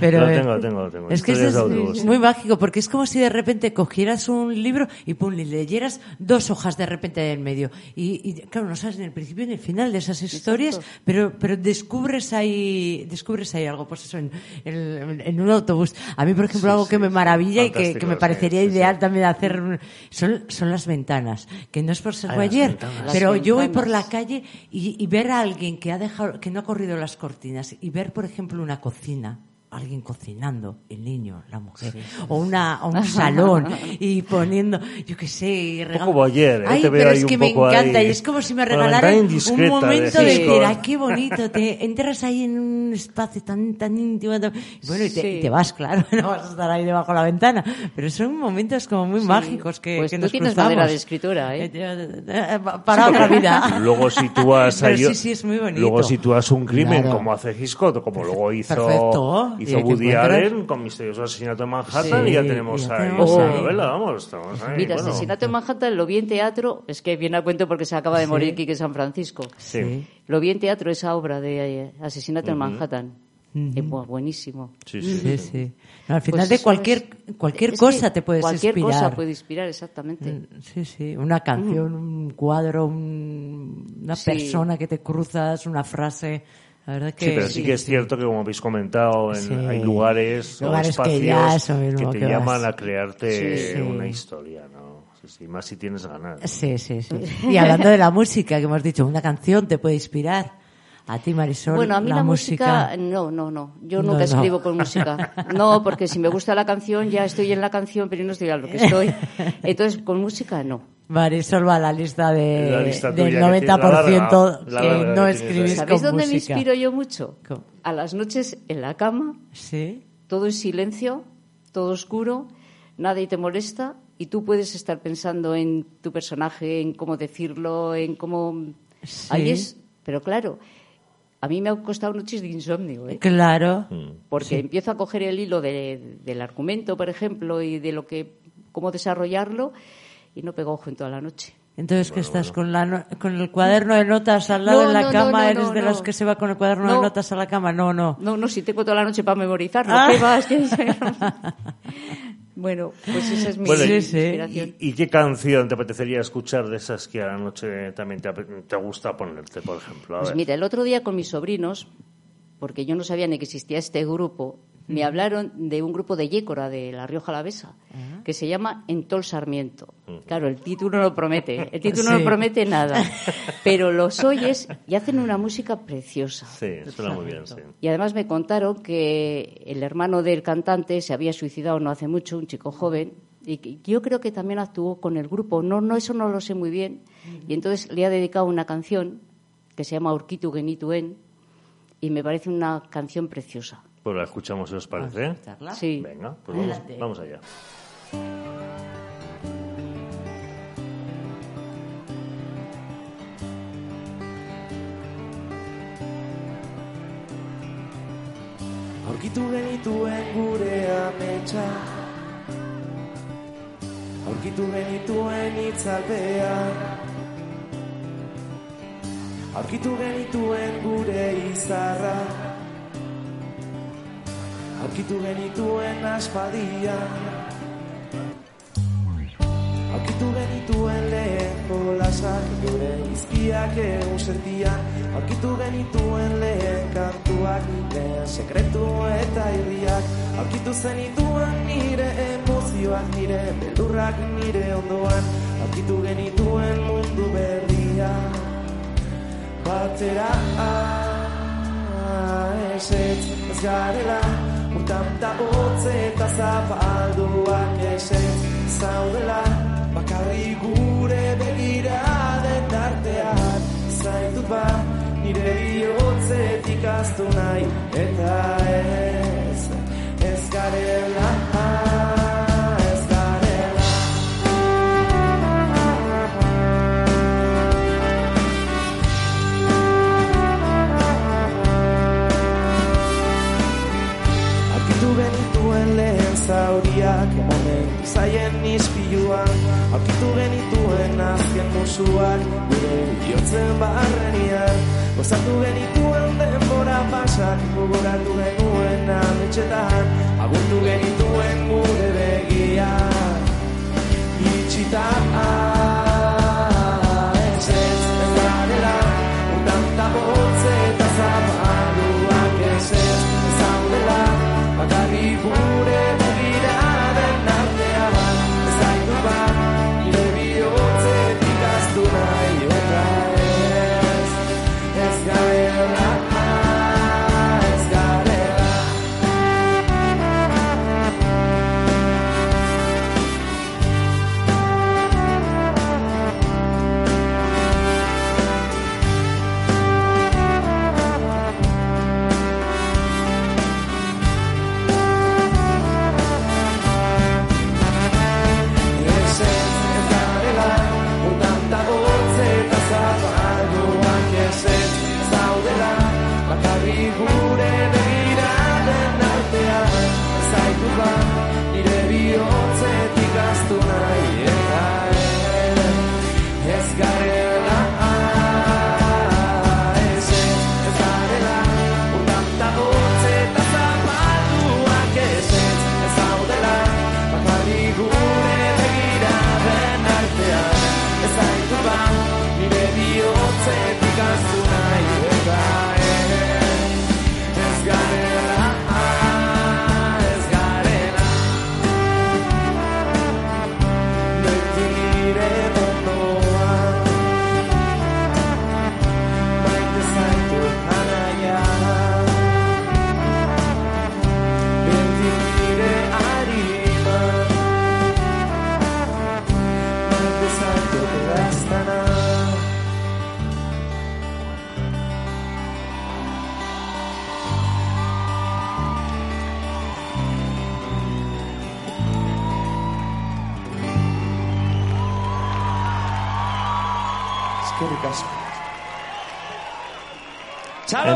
Pero Lo eh, tengo, tengo, tengo. Es que es muy mágico, porque es como si de repente cogieras un libro y pum, le leyeras dos hojas de repente en medio. Y, y, claro, no sabes ni el principio ni el final de esas historias, pero, pero descubres ahí descubres ahí algo, pues eso, en, en- en un autobús. A mí, por ejemplo, algo que me maravilla y que, que me parecería sí, sí. ideal también hacer son, son las ventanas, que no es por ser ayer, pero yo voy por la calle y, y ver a alguien que ha dejado, que no ha corrido las cortinas y ver, por ejemplo, una cocina alguien cocinando, el niño, la mujer, o una o un salón y poniendo, yo qué sé, y Un regal- poco boyer, ¿eh? Ay, Te veo pero ahí es un que me encanta ahí y es como si me regalaran un momento de decir, ay, qué bonito, te entras ahí en un espacio tan tan íntimo, tan- bueno, y te, Sí. y te vas, claro, no vas a estar ahí debajo de la ventana, pero son momentos como muy mágicos que, Pues que tú nos tienes cruzamos. madera de escritora, ¿eh? Eh, Para otra vida. Luego sitúas ahí- sí, sí, es muy bonito. Luego sitúas un crimen Claro. como hace Hitchcock, como luego hizo, Perfecto. Hizo Woody Allen con Misterioso Asesinato en Manhattan Sí, y ya tenemos ahí ahí. novela, vamos, estamos ahí. Mira, bueno. Asesinato en Manhattan lo vi en teatro, es que viene a cuento porque se acaba de Sí. morir Quique San Francisco. Sí. Lo vi en teatro, esa obra de eh, Asesinato en Manhattan. Eh, bu- buenísimo. Sí, sí, Sí, sí. No, al final Pues de cualquier, es- cualquier es cosa te puedes cualquier inspirar. cosa puede inspirar, exactamente. Mm, Sí, sí. Una canción, un cuadro, un- una Sí. persona que te cruzas, una frase. La verdad que. Sí, pero sí que es cierto que, como habéis comentado, en- Sí. hay lugares, o Lugares que espacios ya eso mismo, que te que vas- llaman a crearte Sí, sí. una historia, ¿no? Sí, más si tienes ganas. Sí, sí, sí. Y hablando de la música, que hemos dicho, una canción te puede inspirar. A ti, Marisol, Bueno, a mí la, música. música, no, no, no. Yo No, nunca no. escribo con música. No, porque si me gusta la canción, ya estoy en la canción, pero no estoy a lo que estoy. Entonces, con música, no. Marisol va a la lista, de, La lista del tuya, que tiene la 90% larga, la que larga que no ahí. escribís ¿Sabéis con dónde me música. inspiro yo mucho? ¿Cómo? A las noches en la cama, Sí. todo en silencio, todo oscuro, nadie te molesta y tú puedes estar pensando en tu personaje, en cómo decirlo, en cómo... Sí. Ahí es... Pero claro, a mí me ha costado noches de insomnio, ¿eh? Claro. porque empiezo a coger el hilo de- del argumento, por ejemplo, y de lo que cómo desarrollarlo y no pego ojo en toda la noche. Entonces, que estás con, la no- con el cuaderno de notas al lado No, de la no, cama? no, ¿Eres no, de no. los que se va con el cuaderno de No. notas a la cama? No, no. No, no, si tengo toda la noche para memorizarlo. Ah. ¿Qué va? Es que- bueno, pues esa es mi Bueno, y- inspiración. ¿Y, y qué canción te apetecería escuchar de esas que a la noche también te, gusta ponerte, por ejemplo? A Pues ver. mira, el otro día con mis sobrinos, porque yo no sabía ni que existía este grupo, me hablaron de un grupo de Yécora, de La Rioja Alavesa, que se llama Entol Sarmiento. Claro, el título no promete, el título Sí. no promete nada, pero los oyes y hacen una música preciosa. Sí, suena muy bien, sí. Y además me contaron que el hermano del cantante se había suicidado no hace mucho, un chico joven, y que yo creo que también actuó con el grupo. No, no, eso no lo sé muy bien. Y entonces le ha dedicado una canción que se llama Urquitu Genituen y me parece una canción preciosa. Pues la escuchamos, si os parece. ¿Escucharla? Sí. Venga, pues vamos, vamos allá. Aurkitu genituen gure ametsa Aurkitu genituen itzalpea Aurkitu genituen gure izarra Aurkitu genituen aspadia Aurkitu genituen lehen jolasak Gure izkiak egun sentian Aurkitu genituen lehen kantuak Lehen sekretu eta irriak. Aurkitu zenituen nire emozioak Nire beldurrak nire ondoan. Aurkitu genituen mundu berria. Batera ez ez ez garela Urtan da hotze eta zapalduak ez zaudela. Bakarri gure begira den tartean Zaitut ba nire bihotzetik aztu nahi. Eta ez, ez garela zauriak Honen izaien ispiluan Aurkitu genituen azken musuak Gure bihurtzen barrenian Gozatu genituen denbora pasak Gogoratu genuen ametxetan Agundu genituen gure begiak. Itxita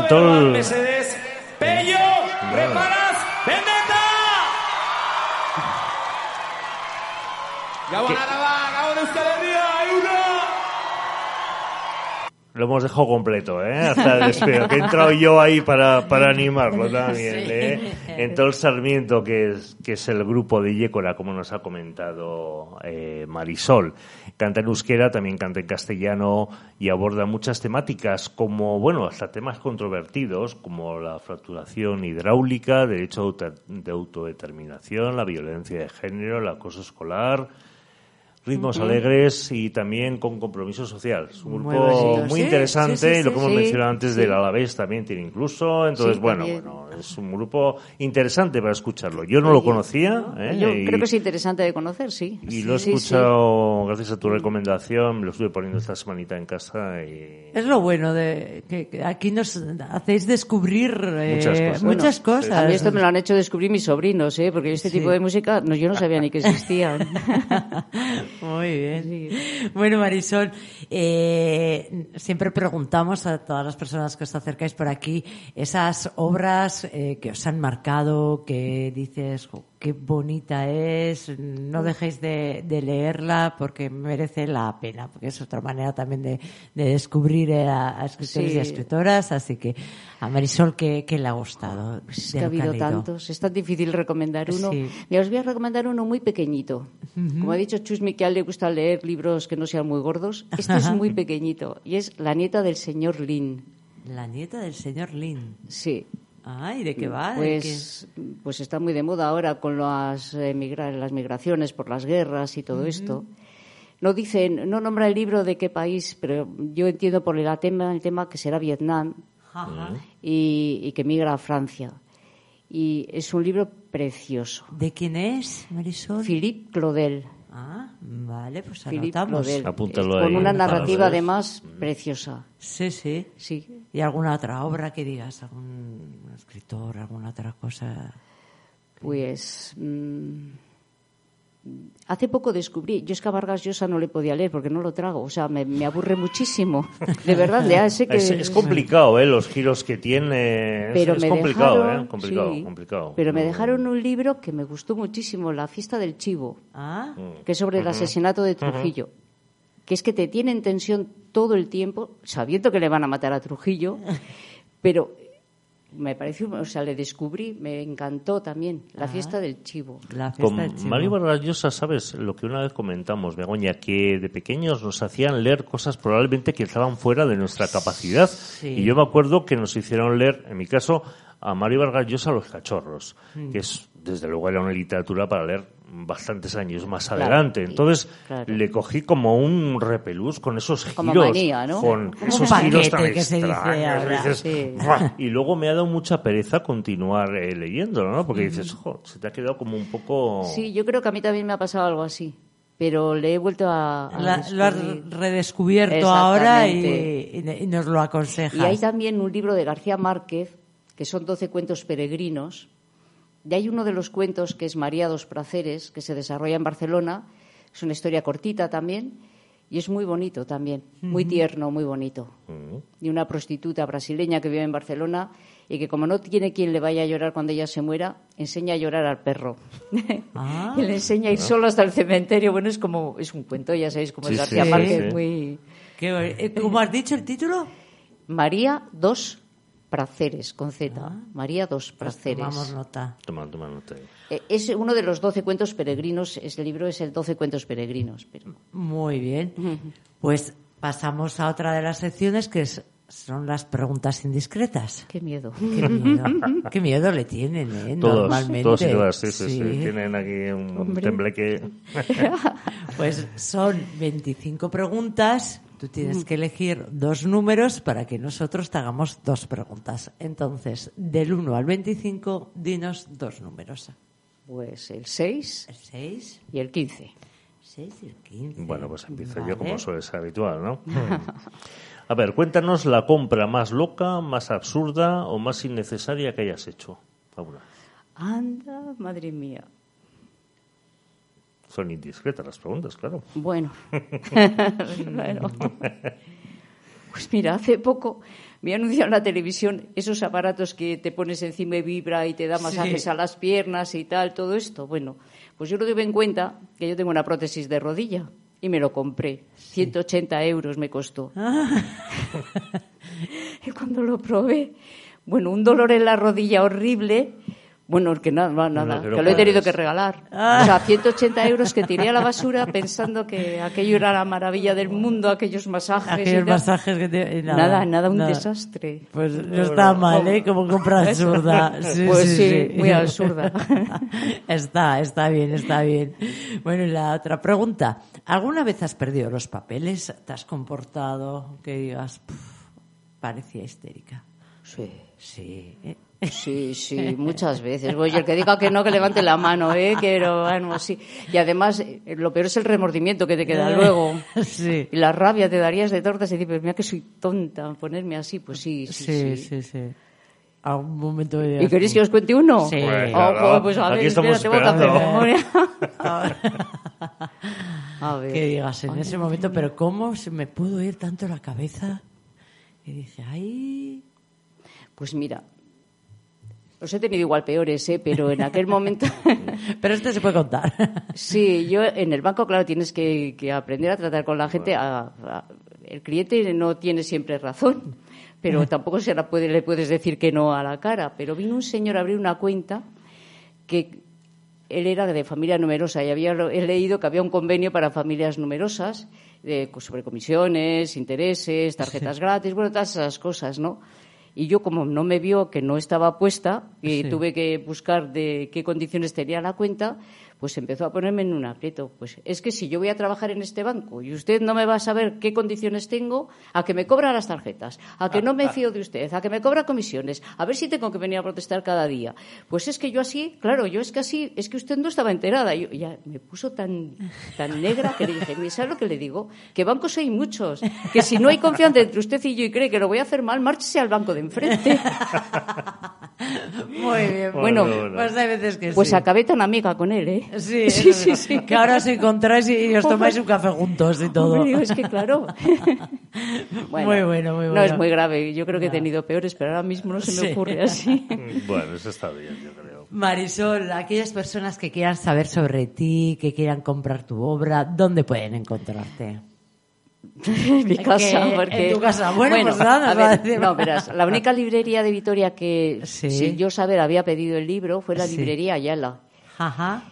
Txalo Lo hemos dejado completo, ¿eh? Hasta el despego. Que he entrado yo ahí para, para animarlo también, ¿eh? En todo el Sarmiento, que es, que es el grupo de Yécora, como nos ha comentado eh, Marisol. Canta en euskera, también canta en castellano y aborda muchas temáticas como, bueno, hasta temas controvertidos como la fracturación hidráulica, derecho de autodeterminación, la violencia de género, el acoso escolar, ritmos alegres y también con compromiso social. Es un Muy grupo bonito. muy Sí, interesante sí, sí, y lo que hemos mencionado antes Sí. del Alavés también tiene incluso. Entonces, Sí, bueno, bueno, es un grupo interesante para escucharlo. Yo no lo conocía. ¿eh? Yo y, creo que es interesante de conocer, sí. y lo he Sí, sí. escuchado gracias a tu recomendación. Me lo estuve poniendo esta semanita en casa y... Es lo bueno de que aquí nos hacéis descubrir eh, Muchas cosas. muchas Bueno, cosas. A mí esto me lo han hecho descubrir mis sobrinos, ¿eh? porque este Sí. tipo de música no, yo no sabía ni que existía. Muy bien. Bueno, Marisol, eh, siempre preguntamos a todas las personas que os acercáis por aquí esas obras eh, que os han marcado, que dices, "Jo, qué bonita es, no dejéis de, de leerla porque merece la pena, porque es otra manera también de, de descubrir a, a escritores Sí. y a escritoras. Así que a Marisol, ¿qué, qué le ha gustado? Pues es que ha que habido tantos, es tan difícil recomendar uno. Sí. Mira, os voy a recomendar uno muy pequeñito. Como ha dicho Chusmi que a él le gusta leer libros que no sean muy gordos, este es muy pequeñito y es La nieta del señor Lin. La nieta del señor Lin. Sí. Ay, ¿de qué va? ¿De Pues, pues está muy de moda ahora con las, eh, migra- las migraciones por las guerras y todo esto. No dice, no nombra el libro de qué país, pero yo entiendo por el tema, el tema que será Vietnam y, y que migra a Francia. Y es un libro precioso. ¿De quién es, Marisol? Philippe Claudel. Ah, vale, pues anotamos. Claudel. Apúntalo Con una narrativa además preciosa. Sí, sí. Sí. ¿Y alguna otra obra que digas? ¿Algún escritor, alguna otra cosa? Pues mm, hace poco descubrí, yo es que a Vargas Llosa no le podía leer porque no lo trago, o sea, me, me aburre muchísimo. De verdad, ya sé que Es, es complicado, ¿eh? Los giros que tiene. Es, pero es me complicado, dejaron, ¿eh? Complicado, sí, complicado. Pero me No- dejaron un libro que me gustó muchísimo, La fiesta del chivo, Ah, que es sobre el asesinato de Trujillo. Que es que te tiene en tensión todo el tiempo, sabiendo que le van a matar a Trujillo, pero me pareció, o sea, le descubrí, me encantó también, La fiesta del chivo. la fiesta Con del chivo. Mario Vargas Llosa, ¿sabes? Lo que una vez comentamos, Begoña, que de pequeños nos hacían leer cosas probablemente que estaban fuera de nuestra capacidad. Sí. Y yo me acuerdo que nos hicieron leer, en mi caso, a Mario Vargas Llosa Los Cachorros, Mm. que es, desde luego, era una literatura para leer bastantes años más Claro, adelante. y- Entonces, claro. le cogí como un repelús con esos Como giros. manía, ¿no? Con Como esos un giros tan extraños. ahora. dices, Sí. Y luego me ha dado mucha pereza continuar eh, leyéndolo, ¿no? Porque dices, "Jo, se te ha quedado como un poco... Sí, yo creo que a mí también me ha pasado algo así, pero le he vuelto a... a La- lo has redescubierto ahora y, y- y nos lo aconsejas. Y hay también un libro de García Márquez, que son 12 cuentos peregrinos. Y hay uno de los cuentos que es María dos Praceres, que se desarrolla en Barcelona. Es una historia cortita también. Y es muy bonito también, muy tierno, muy bonito. Y una prostituta brasileña que vive en Barcelona y que como no tiene quien le vaya a llorar cuando ella se muera, enseña a llorar al perro. Ah. y le enseña a ir solo hasta el cementerio. Bueno, es como, es un cuento, ya sabéis, como Sí, es García sí, Márquez, sí. muy... Eh, ¿Cómo has dicho el título? María dos Praceres, con Z. María dos Pues Praceres. tomamos nota. Toma, toma nota. Eh, Es uno de los doce cuentos peregrinos. Este libro es el doce cuentos peregrinos. Pero... Muy bien. Pues pasamos a otra de las secciones que es- son las preguntas indiscretas. Qué miedo. Qué miedo, qué miedo le tienen, ¿eh? Todos, Normalmente. todos y todas, sí, sí, sí. Sí. Tienen aquí un Hombre. tembleque. Pues son 25 preguntas. Tú tienes que elegir dos números para que nosotros te hagamos dos preguntas. Entonces, del 1 al 25, dinos dos números. Pues el 6 El 6, y el 15. 6 y el 15. Bueno, pues empiezo Vale. yo como suele ser habitual, ¿no? A ver, cuéntanos la compra más loca, más absurda o más innecesaria que hayas hecho. Paula. Anda, madre mía. Son indiscretas las preguntas, claro. Bueno. bueno. Pues mira, hace poco me anunciado en la televisión esos aparatos que te pones encima y vibra y te da masajes a las piernas y tal, todo esto. Bueno, pues yo lo tuve en cuenta que yo tengo una prótesis de rodilla y me lo compré. 180 euros me costó. y cuando lo probé, bueno, un dolor en la rodilla horrible. Bueno, que nada, nada, que no que lo he tenido que regalar. O sea, 180 euros que tiré a la basura pensando que aquello era la maravilla del mundo, aquellos masajes. Aquellos masajes que te... y Nada, nada, un desastre. Pues no está mal, ¿eh? Como compra absurda. Sí, Pues sí, sí, sí. muy absurda. está, está bien, está bien. Bueno, y la otra pregunta. ¿Alguna vez has perdido los papeles? ¿Te has comportado que digas, "Puf, parecía histérica? Sí. Sí. ¿eh? Sí, sí, muchas veces. Oye, el que diga que no, que levante la mano, ¿eh? Que no, bueno, sí. Y además, eh, lo peor es el remordimiento que te queda luego. Sí. Y la rabia te darías de tortas y dices, pues mira que soy tonta, ponerme así. Pues sí, sí, Sí, sí. sí, sí. A un momento de... ¿Y queréis que os cuente uno? Sí. Pues Oh, claro, pues a ver, aquí estamos espera, tengo que hacer esperando. memoria. A ver. que digas en ese momento, pero ¿cómo se me pudo ir tanto la cabeza? Y dije, ay... Pues mira, los he tenido igual peores, ¿eh? Pero en aquel momento... Pero este se puede contar. Sí, yo en el banco, claro, tienes que, que aprender a tratar con la gente. a- a- el cliente no tiene siempre razón, pero tampoco se la puede, le puedes decir que no a la cara. Pero vino un señor a abrir una cuenta que él era de familia numerosa y había he leído que había un convenio para familias numerosas de, sobre comisiones, intereses, tarjetas gratis, bueno, todas esas cosas, ¿no? Y yo, como no me vio que no estaba puesta y Sí. tuve que buscar de qué condiciones tenía la cuenta, pues empezó a ponerme en un aprieto. Pues es que si yo voy a trabajar en este banco y usted no me va a saber qué condiciones tengo, a que me cobra las tarjetas, a que no me fío de usted, a que me cobra comisiones, a ver si tengo que venir a protestar cada día. Pues es que yo así, claro, yo es que así, es que usted no estaba enterada. Yo ya me puso tan, tan negra que le dije, "Mire, ¿sabe lo que le digo? Que bancos hay muchos, que si no hay confianza entre usted y yo y cree que lo voy a hacer mal, márchese al banco de enfrente. Muy bien. Bueno, pues hay veces que Pues sí. acabé tan amiga con él, ¿eh? Sí, sí, sí. Que ahora os encontráis y, y os tomáis un café juntos y todo. Hombre, digo, es que claro. Muy bueno, muy No bueno. es muy grave. Yo creo que he tenido peores, pero ahora mismo no se me Sí. ocurre así. Bueno, eso está bien, yo creo. Marisol, aquellas personas que quieran saber sobre ti, que quieran comprar tu obra, ¿dónde pueden encontrarte? mi casa. Que- Porque, en tu casa. Bueno, pues nada, a ver, decir. No, verás, la única librería de Vitoria que, Sí. sin yo saber, había pedido el libro fue la Sí. librería Ayala. Ajá.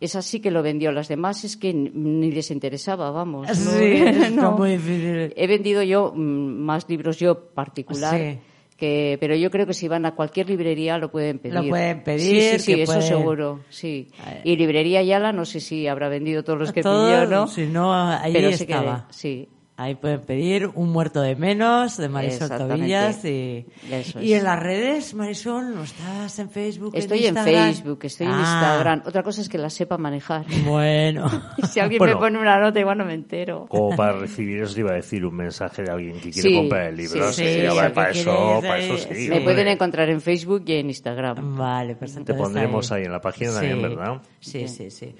Esa sí que lo vendió. Las demás es que ni- les interesaba, vamos. ¿no? Sí, es No. muy difícil. He vendido yo mm, más libros yo particular. Sí. Que, pero yo creo que si van a cualquier librería lo pueden pedir. Lo pueden pedir, Sí, sí, que eso pueden- seguro, sí. Eh. Y librería Ayala, no sé si habrá vendido todos los que Todo, pidió, ¿no? Si no, ahí pero estaba. sí. Ahí pueden pedir un muerto de menos de Marisol. Tobillas y, Eso y es. en las redes, Marisol, ¿no estás en Facebook? Estoy en? Facebook, estoy en Ah, Instagram. Otra cosa es que la sepa manejar. Bueno. si alguien Bueno. me pone una nota, igual no me entero. Como para recibir eso te iba a decir un mensaje de alguien que quiere Sí, comprar el libro. sí, Sí, sí, hombre, sí, para eso, quieres, para eso sí. Me pueden encontrar en Facebook y en Instagram. Vale, pues Te pondremos ahí en la página también, ¿verdad? Sí, sí, sí.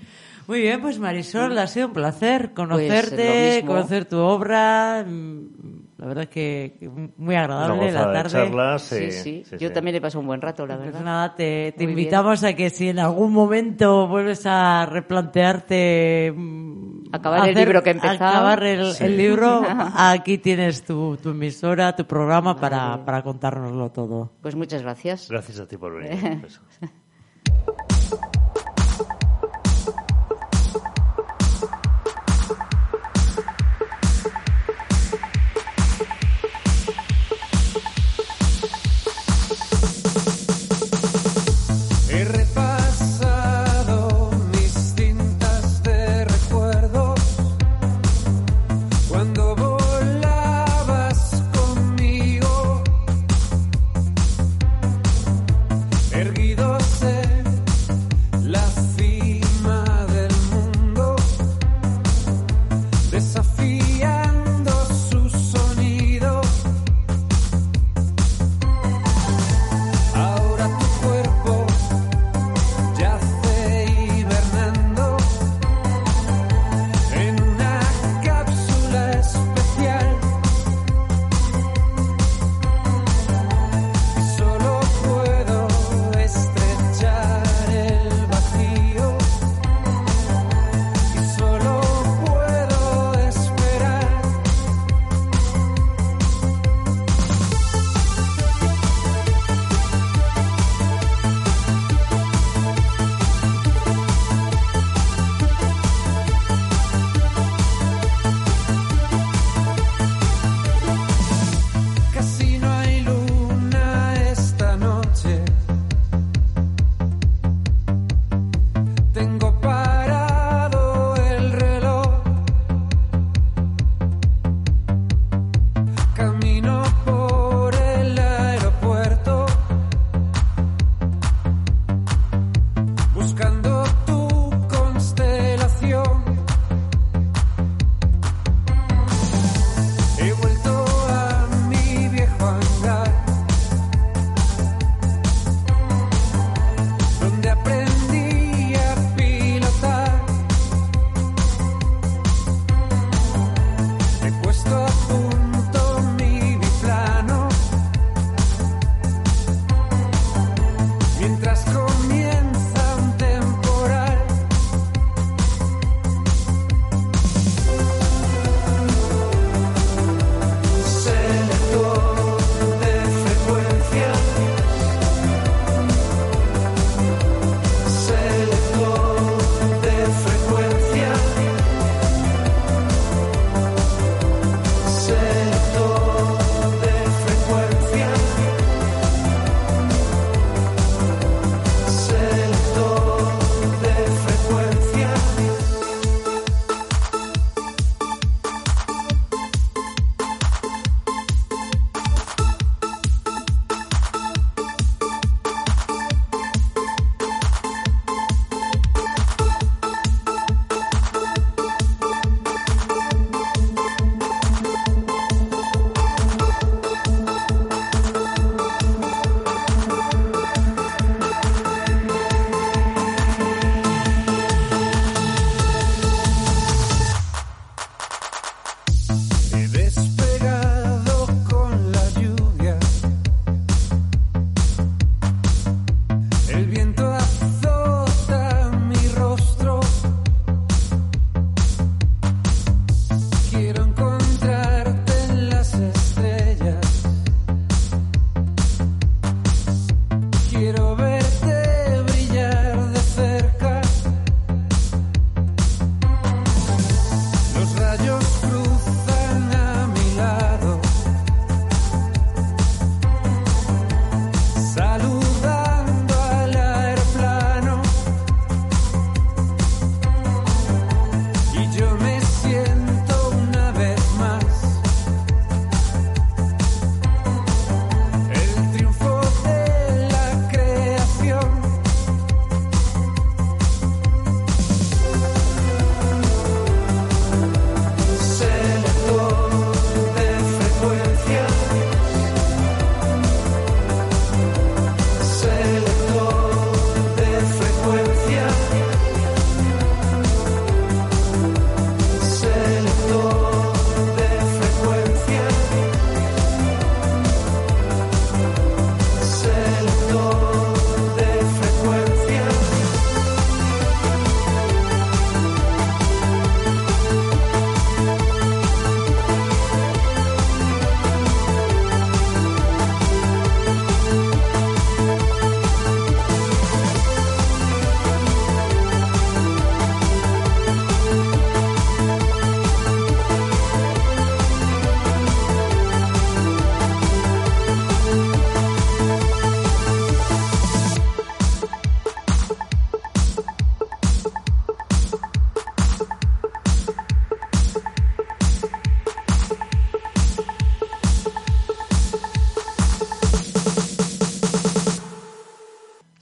Muy bien, pues Marisol, ha sido un placer Pues, conocerte, mismo. conocer tu obra. Mm, La verdad es que muy agradable la tarde. charlas. Sí, sí. sí, Yo sí. también he pasado un buen rato, la Pues verdad. nada, te, te invitamos a que si en algún momento vuelves a replantearte mm, Acabar el libro que he empezado. acabar el, el libro, aquí tienes tu, tu emisora, tu programa para, para contárnoslo todo. Pues muchas gracias. Gracias a ti por venir.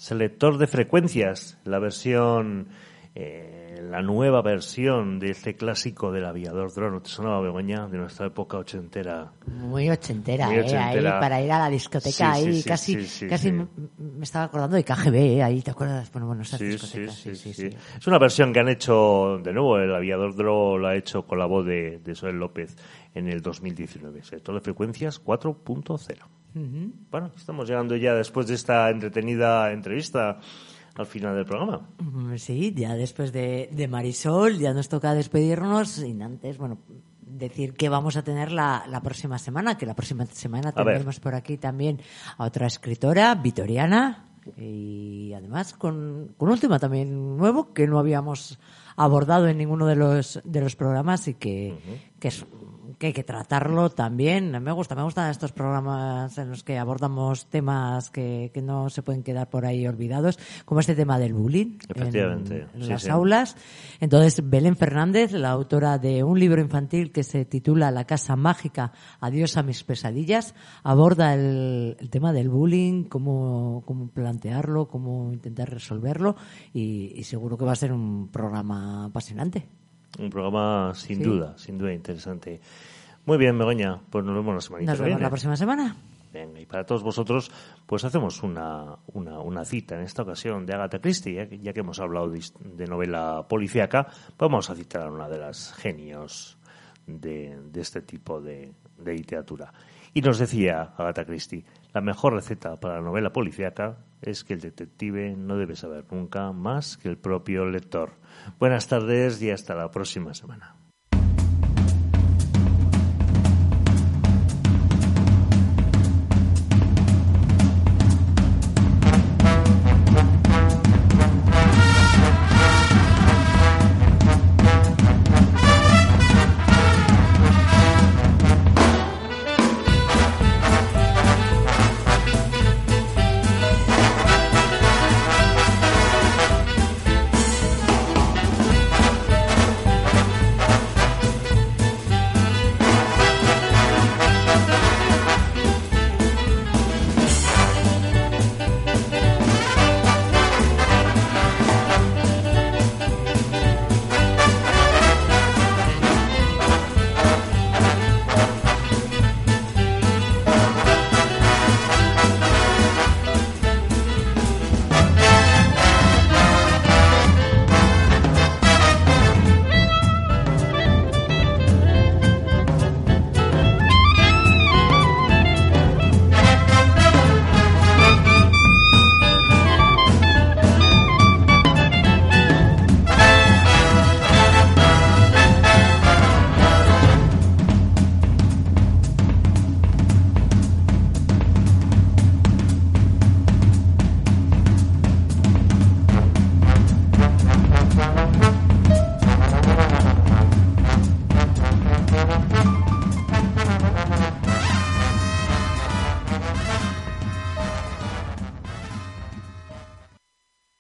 Selector de frecuencias, la versión, eh, la nueva versión de este clásico del aviador dron. ¿No ¿Te sonaba, Begoña, de nuestra época ochentera? Muy ochentera, Muy ¿eh? Ahí para ir a la discoteca, Sí, ahí sí, casi, sí, casi. Me, estaba acordando de KGB, ¿eh? Ahí, ¿te acuerdas? Bueno, bueno, esas Sí, sí, discotecas. sí, sí. Es una versión que han hecho, de nuevo, el aviador Dro lo ha hecho con la voz de, de Soel López en el 2019. Sector de frecuencias 4.0. Bueno, estamos llegando ya después de esta entretenida entrevista al final del programa. Mm, Sí, ya después de, de Marisol, ya nos toca despedirnos. Sin antes, bueno, decir que vamos a tener la, la próxima semana, que la próxima semana tendremos por aquí también a otra escritora, vitoriana, y además con, con un tema también nuevo que no habíamos abordado en ninguno de los, de los programas y que, que es que hay que tratarlo también. Me gusta, me gustan estos programas en los que abordamos temas que, que no se pueden quedar por ahí olvidados, como este tema del bullying en- Efectivamente, en, sí, las sí. aulas. Entonces, Belén Fernández, la autora de un libro infantil que se titula La casa mágica, adiós a mis pesadillas, aborda el, el tema del bullying, cómo, cómo plantearlo, cómo intentar resolverlo y, y seguro que va a ser un programa apasionante. Un programa sin Sí. duda, sin duda interesante. Muy bien, Begoña, pues nos vemos la semana Nos vemos la próxima semana. Venga, y para todos vosotros, pues hacemos una, una, una cita en esta ocasión de Agatha Christie, ya que, ya que hemos hablado de novela policíaca, vamos a citar a una de las genios de, de este tipo de, de literatura. Y nos decía Agatha Christie, la mejor receta para la novela policíaca es que el detective no debe saber nunca más que el propio lector. Buenas tardes y hasta la próxima semana.